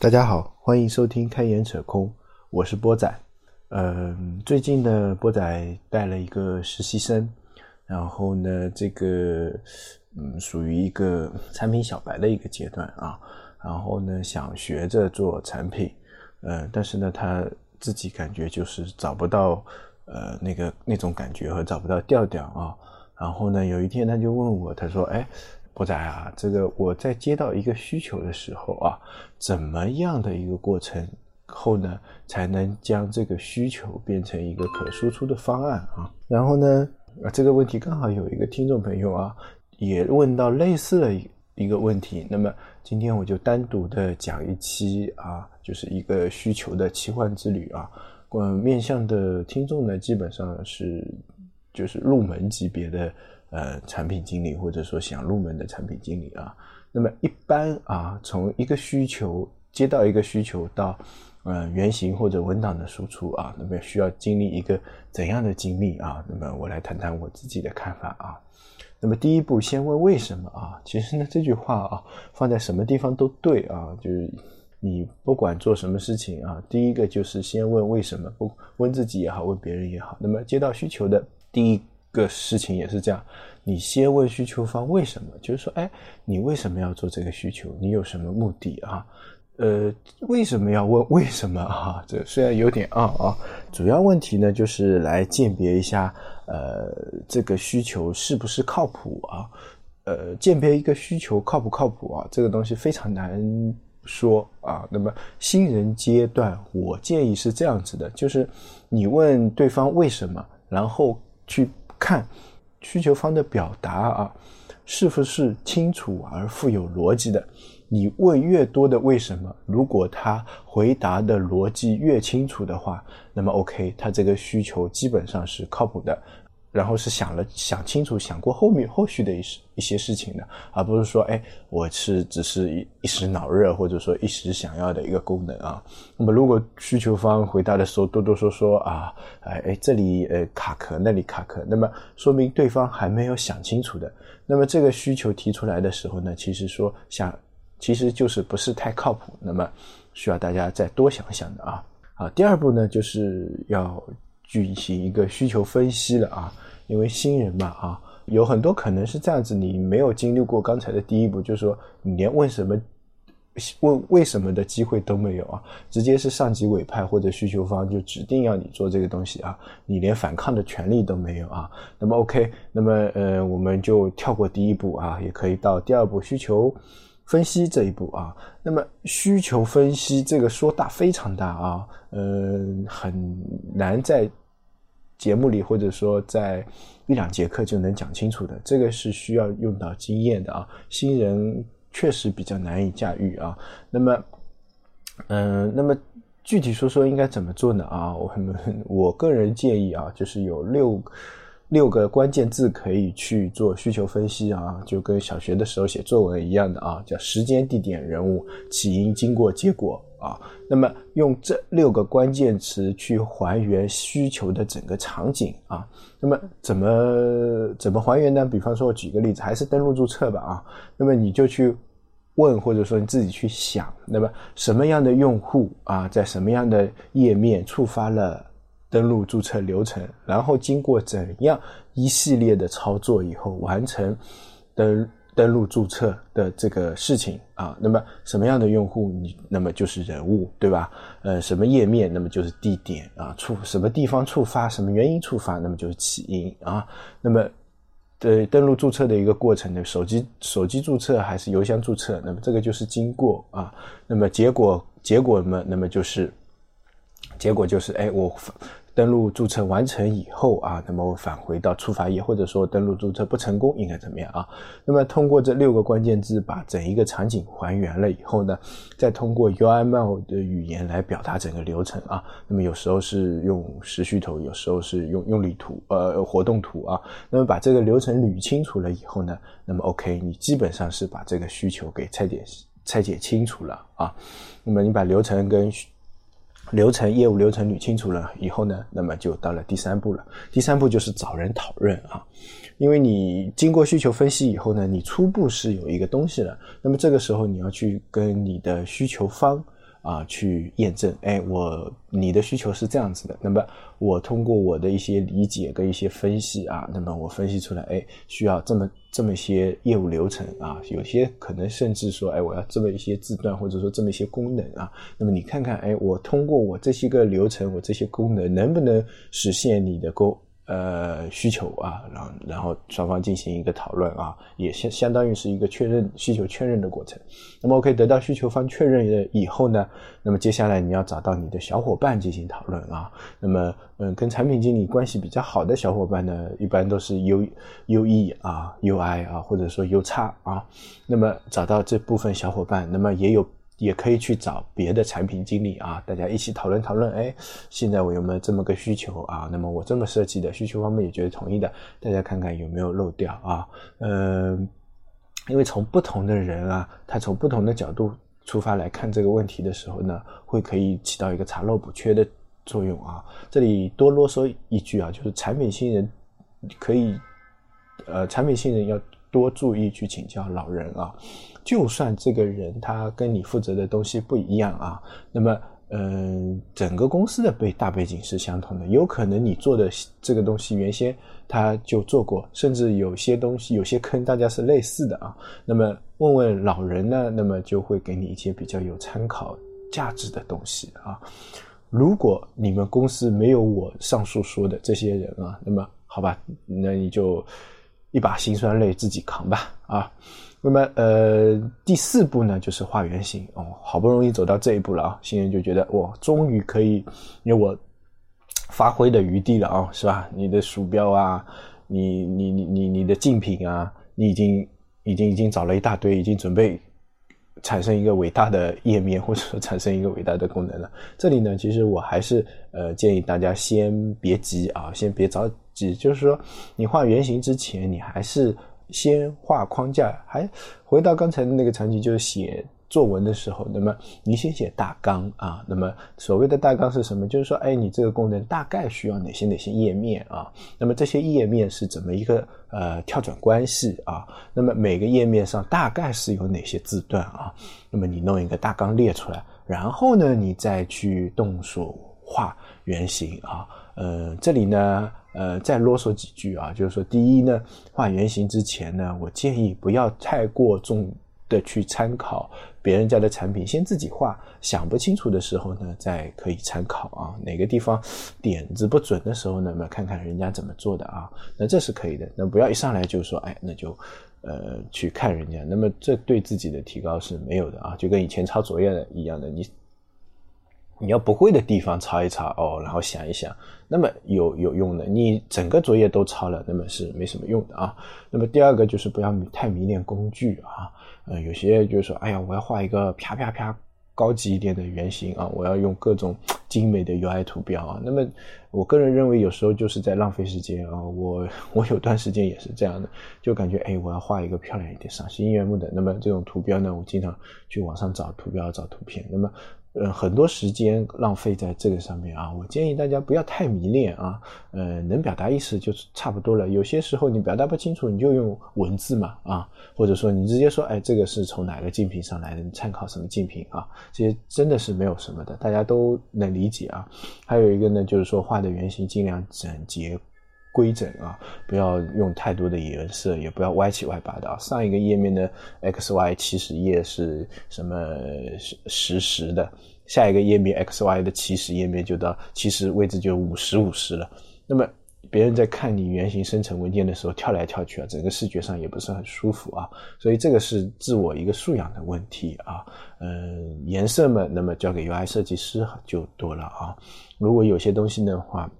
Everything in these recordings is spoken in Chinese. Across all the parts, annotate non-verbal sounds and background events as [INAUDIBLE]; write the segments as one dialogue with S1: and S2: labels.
S1: 大家好，欢迎收听开眼扯空，我是波仔。嗯，最近呢，波仔带了一个实习生，然后呢，这个嗯，属于一个产品小白的一个阶段啊。然后呢，想学着做产品，呃，但是呢，他自己感觉就是找不到呃那个那种感觉和找不到调调啊。然后呢，有一天他就问我，他说：“哎。”博仔啊，这个我在接到一个需求的时候啊，怎么样的一个过程后呢，才能将这个需求变成一个可输出的方案啊？然后呢，啊这个问题刚好有一个听众朋友啊，也问到类似的一一个问题。那么今天我就单独的讲一期啊，就是一个需求的奇幻之旅啊。嗯，面向的听众呢，基本上是就是入门级别的。呃，产品经理或者说想入门的产品经理啊，那么一般啊，从一个需求接到一个需求到呃原型或者文档的输出啊，那么需要经历一个怎样的经历啊？那么我来谈谈我自己的看法啊。那么第一步，先问为什么啊？其实呢，这句话啊，放在什么地方都对啊，就是你不管做什么事情啊，第一个就是先问为什么，不问自己也好，问别人也好。那么接到需求的第一。个事情也是这样，你先问需求方为什么，就是说，哎，你为什么要做这个需求？你有什么目的啊？呃，为什么要问为什么啊？这虽然有点啊啊，主要问题呢，就是来鉴别一下，呃，这个需求是不是靠谱啊？呃，鉴别一个需求靠不靠谱啊？这个东西非常难说啊。那么新人阶段，我建议是这样子的，就是你问对方为什么，然后去。看需求方的表达啊，是不是清楚而富有逻辑的？你问越多的为什么，如果他回答的逻辑越清楚的话，那么 OK，他这个需求基本上是靠谱的。然后是想了想清楚，想过后面后续的一一些事情的，而不是说，哎，我是只是一一时脑热，或者说一时想要的一个功能啊。那么如果需求方回答的时候哆哆嗦嗦啊，哎哎，这里呃卡壳，那里卡壳，那么说明对方还没有想清楚的。那么这个需求提出来的时候呢，其实说想，其实就是不是太靠谱。那么需要大家再多想想的啊。啊，第二步呢，就是要。进行一个需求分析了啊，因为新人嘛啊，有很多可能是这样子，你没有经历过刚才的第一步，就是说你连问什么、问为什么的机会都没有啊，直接是上级委派或者需求方就指定要你做这个东西啊，你连反抗的权利都没有啊。那么 OK，那么呃，我们就跳过第一步啊，也可以到第二步需求。分析这一步啊，那么需求分析这个说大非常大啊，嗯，很难在节目里或者说在一两节课就能讲清楚的，这个是需要用到经验的啊，新人确实比较难以驾驭啊。那么，嗯，那么具体说说应该怎么做呢？啊，我们 [LAUGHS] 我个人建议啊，就是有六。六个关键字可以去做需求分析啊，就跟小学的时候写作文一样的啊，叫时间、地点、人物、起因、经过、结果啊。那么用这六个关键词去还原需求的整个场景啊。那么怎么怎么还原呢？比方说，我举个例子，还是登录注册吧啊。那么你就去问，或者说你自己去想，那么什么样的用户啊，在什么样的页面触发了？登录注册流程，然后经过怎样一系列的操作以后，完成登登录注册的这个事情啊？那么什么样的用户，你那么就是人物，对吧？呃，什么页面，那么就是地点啊，触什么地方触发，什么原因触发，那么就是起因啊。那么对登录注册的一个过程呢，手机手机注册还是邮箱注册，那么这个就是经过啊。那么结果结果呢，那么就是。结果就是，哎，我登录注册完成以后啊，那么我返回到触发页，或者说登录注册不成功，应该怎么样啊？那么通过这六个关键字把整一个场景还原了以后呢，再通过 UML 的语言来表达整个流程啊。那么有时候是用时序图，有时候是用用例图，呃，活动图啊。那么把这个流程捋清楚了以后呢，那么 OK，你基本上是把这个需求给拆解拆解清楚了啊。那么你把流程跟流程业务流程捋清楚了以后呢，那么就到了第三步了。第三步就是找人讨论啊，因为你经过需求分析以后呢，你初步是有一个东西了。那么这个时候你要去跟你的需求方啊去验证，哎，我你的需求是这样子的，那么我通过我的一些理解跟一些分析啊，那么我分析出来，哎，需要这么这么一些业务流程啊，有些可能甚至说，哎，我要这么一些字段或者说这么一些功能啊，那么你看看，哎，我通过我这些个流程，我这些功能能不能实现你的沟？呃，需求啊，然后然后双方进行一个讨论啊，也相相当于是一个确认需求确认的过程。那么我可以得到需求方确认了以后呢，那么接下来你要找到你的小伙伴进行讨论啊。那么嗯，跟产品经理关系比较好的小伙伴呢，一般都是 U U E 啊，U I 啊，或者说 U 叉啊。那么找到这部分小伙伴，那么也有。也可以去找别的产品经理啊，大家一起讨论讨论。哎，现在我有没有这么个需求啊？那么我这么设计的需求方面也觉得同意的，大家看看有没有漏掉啊？嗯，因为从不同的人啊，他从不同的角度出发来看这个问题的时候呢，会可以起到一个查漏补缺的作用啊。这里多啰嗦一句啊，就是产品新人可以，呃，产品新人要多注意去请教老人啊。就算这个人他跟你负责的东西不一样啊，那么嗯，整个公司的背大背景是相同的，有可能你做的这个东西原先他就做过，甚至有些东西有些坑大家是类似的啊。那么问问老人呢，那么就会给你一些比较有参考价值的东西啊。如果你们公司没有我上述说的这些人啊，那么好吧，那你就一把辛酸泪自己扛吧啊。那么，呃，第四步呢，就是画原型哦。好不容易走到这一步了啊，新人就觉得哇，终于可以有我发挥的余地了啊，是吧？你的鼠标啊，你你你你你的竞品啊，你已经已经已经找了一大堆，已经准备产生一个伟大的页面，或者说产生一个伟大的功能了。这里呢，其实我还是呃建议大家先别急啊，先别着急，就是说你画原型之前，你还是。先画框架，还回到刚才的那个场景，就是写作文的时候，那么你先写大纲啊。那么所谓的大纲是什么？就是说，哎，你这个功能大概需要哪些哪些页面啊？那么这些页面是怎么一个呃跳转关系啊？那么每个页面上大概是有哪些字段啊？那么你弄一个大纲列出来，然后呢，你再去动手画原型啊。呃，这里呢。呃，再啰嗦几句啊，就是说，第一呢，画原型之前呢，我建议不要太过重的去参考别人家的产品，先自己画，想不清楚的时候呢，再可以参考啊，哪个地方点子不准的时候呢，那么看看人家怎么做的啊，那这是可以的，那不要一上来就说，哎，那就呃去看人家，那么这对自己的提高是没有的啊，就跟以前抄作业的一样的，你。你要不会的地方抄一抄哦，然后想一想，那么有有用的。你整个作业都抄了，那么是没什么用的啊。那么第二个就是不要太迷恋工具啊。呃，有些就是说，哎呀，我要画一个啪啪啪高级一点的原型啊，我要用各种精美的 UI 图标啊。那么我个人认为，有时候就是在浪费时间啊。我我有段时间也是这样的，就感觉哎，我要画一个漂亮一点、赏心悦目的。那么这种图标呢，我经常去网上找图标、找图片。那么呃，很多时间浪费在这个上面啊，我建议大家不要太迷恋啊，呃，能表达意思就差不多了。有些时候你表达不清楚，你就用文字嘛啊，或者说你直接说，哎，这个是从哪个竞品上来的，你参考什么竞品啊？这些真的是没有什么的，大家都能理解啊。还有一个呢，就是说画的原型尽量整洁。规整啊，不要用太多的颜色，也不要歪七歪八的啊。上一个页面的 X Y 起始页是什么实时的，下一个页面 X Y 的起始页面就到其实位置就五十五十了。那么别人在看你原型生成文件的时候跳来跳去啊，整个视觉上也不是很舒服啊。所以这个是自我一个素养的问题啊。嗯，颜色嘛，那么交给 UI 设计师就多了啊。如果有些东西的话。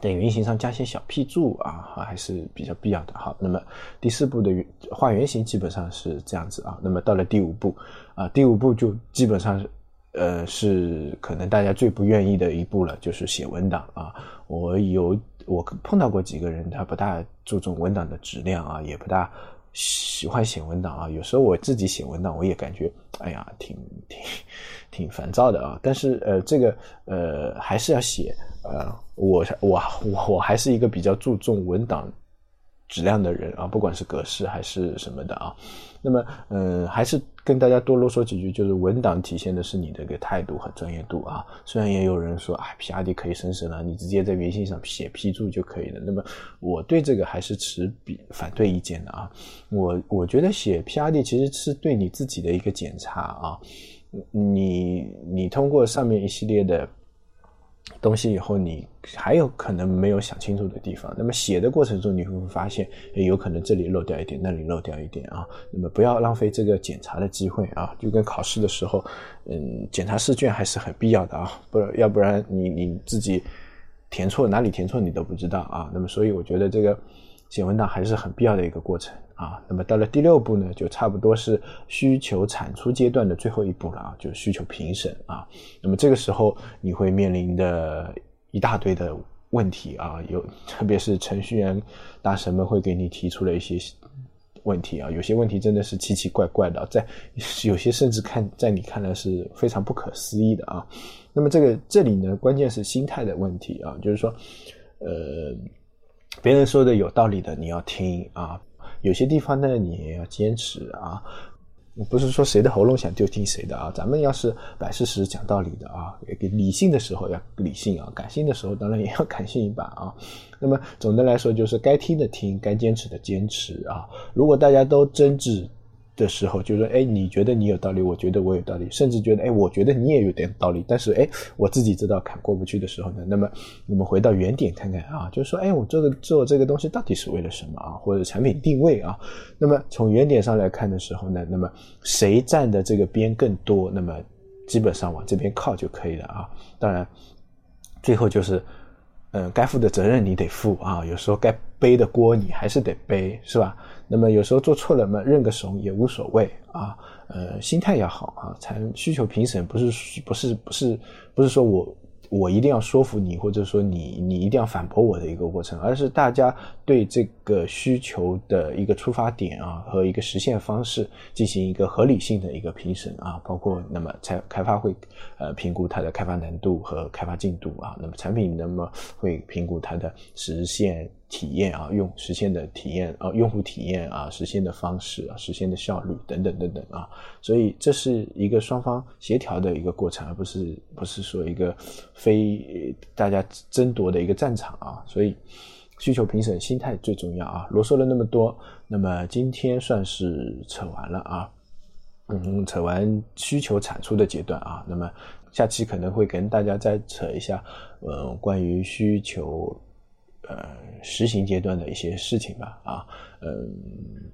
S1: 在原型上加些小批注啊，还是比较必要的。好，那么第四步的原画原型基本上是这样子啊。那么到了第五步啊，第五步就基本上是，呃，是可能大家最不愿意的一步了，就是写文档啊。我有我碰到过几个人，他不大注重文档的质量啊，也不大喜欢写文档啊。有时候我自己写文档，我也感觉，哎呀，挺挺 [LAUGHS] 挺烦躁的啊。但是呃，这个呃还是要写。呃，我我我我还是一个比较注重文档质量的人啊，不管是格式还是什么的啊。那么，嗯，还是跟大家多啰嗦几句，就是文档体现的是你的一个态度和专业度啊。虽然也有人说啊，PRD 可以生成了，你直接在原型上写批注就可以了。那么，我对这个还是持比反对意见的啊。我我觉得写 PRD 其实是对你自己的一个检查啊。你你通过上面一系列的。东西以后你还有可能没有想清楚的地方，那么写的过程中你会发现，有可能这里漏掉一点，那里漏掉一点啊。那么不要浪费这个检查的机会啊，就跟考试的时候，嗯，检查试卷还是很必要的啊，不然要不然你你自己填错哪里填错你都不知道啊。那么所以我觉得这个写文档还是很必要的一个过程。啊，那么到了第六步呢，就差不多是需求产出阶段的最后一步了啊，就是需求评审啊。那么这个时候你会面临的一大堆的问题啊，有特别是程序员大神们会给你提出了一些问题啊，有些问题真的是奇奇怪怪的，在 [LAUGHS] 有些甚至看在你看来是非常不可思议的啊。那么这个这里呢，关键是心态的问题啊，就是说，呃，别人说的有道理的你要听啊。有些地方呢，你也要坚持啊，不是说谁的喉咙响就听谁的啊。咱们要是摆事实、讲道理的啊，理性的时候要理性啊，感性的时候当然也要感性一把啊。那么总的来说，就是该听的听，该坚持的坚持啊。如果大家都争执。的时候，就是说，哎，你觉得你有道理，我觉得我有道理，甚至觉得，哎，我觉得你也有点道理，但是，哎，我自己知道坎过不去的时候呢，那么我们回到原点看看啊，就是说，哎，我这个做这个东西到底是为了什么啊？或者产品定位啊？那么从原点上来看的时候呢，那么谁站的这个边更多，那么基本上往这边靠就可以了啊。当然，最后就是。嗯，该负的责任你得负啊，有时候该背的锅你还是得背，是吧？那么有时候做错了嘛，认个怂也无所谓啊。呃，心态要好啊，才需求评审不是不是不是不是说我。我一定要说服你，或者说你你一定要反驳我的一个过程，而是大家对这个需求的一个出发点啊和一个实现方式进行一个合理性的一个评审啊，包括那么才开发会呃评估它的开发难度和开发进度啊，那么产品那么会评估它的实现。体验啊，用实现的体验啊，用户体验啊，实现的方式啊，实现的效率等等等等啊，所以这是一个双方协调的一个过程，而不是不是说一个非大家争夺的一个战场啊。所以需求评审心态最重要啊。啰嗦了那么多，那么今天算是扯完了啊，嗯，扯完需求产出的阶段啊，那么下期可能会跟大家再扯一下，呃，关于需求。呃，实行阶段的一些事情吧，啊，嗯，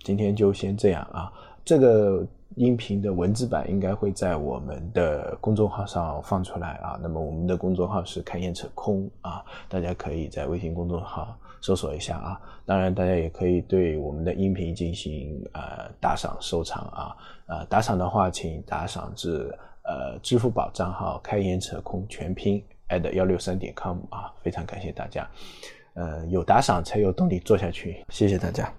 S1: 今天就先这样啊。这个音频的文字版应该会在我们的公众号上放出来啊。那么我们的公众号是开眼扯空啊，大家可以在微信公众号搜索一下啊。当然，大家也可以对我们的音频进行呃打赏收藏啊。呃，打赏的话，请打赏至呃支付宝账号开眼扯空全拼 at 幺六三点 com 啊。非常感谢大家。呃，有打赏才有动力做下去，谢谢大家。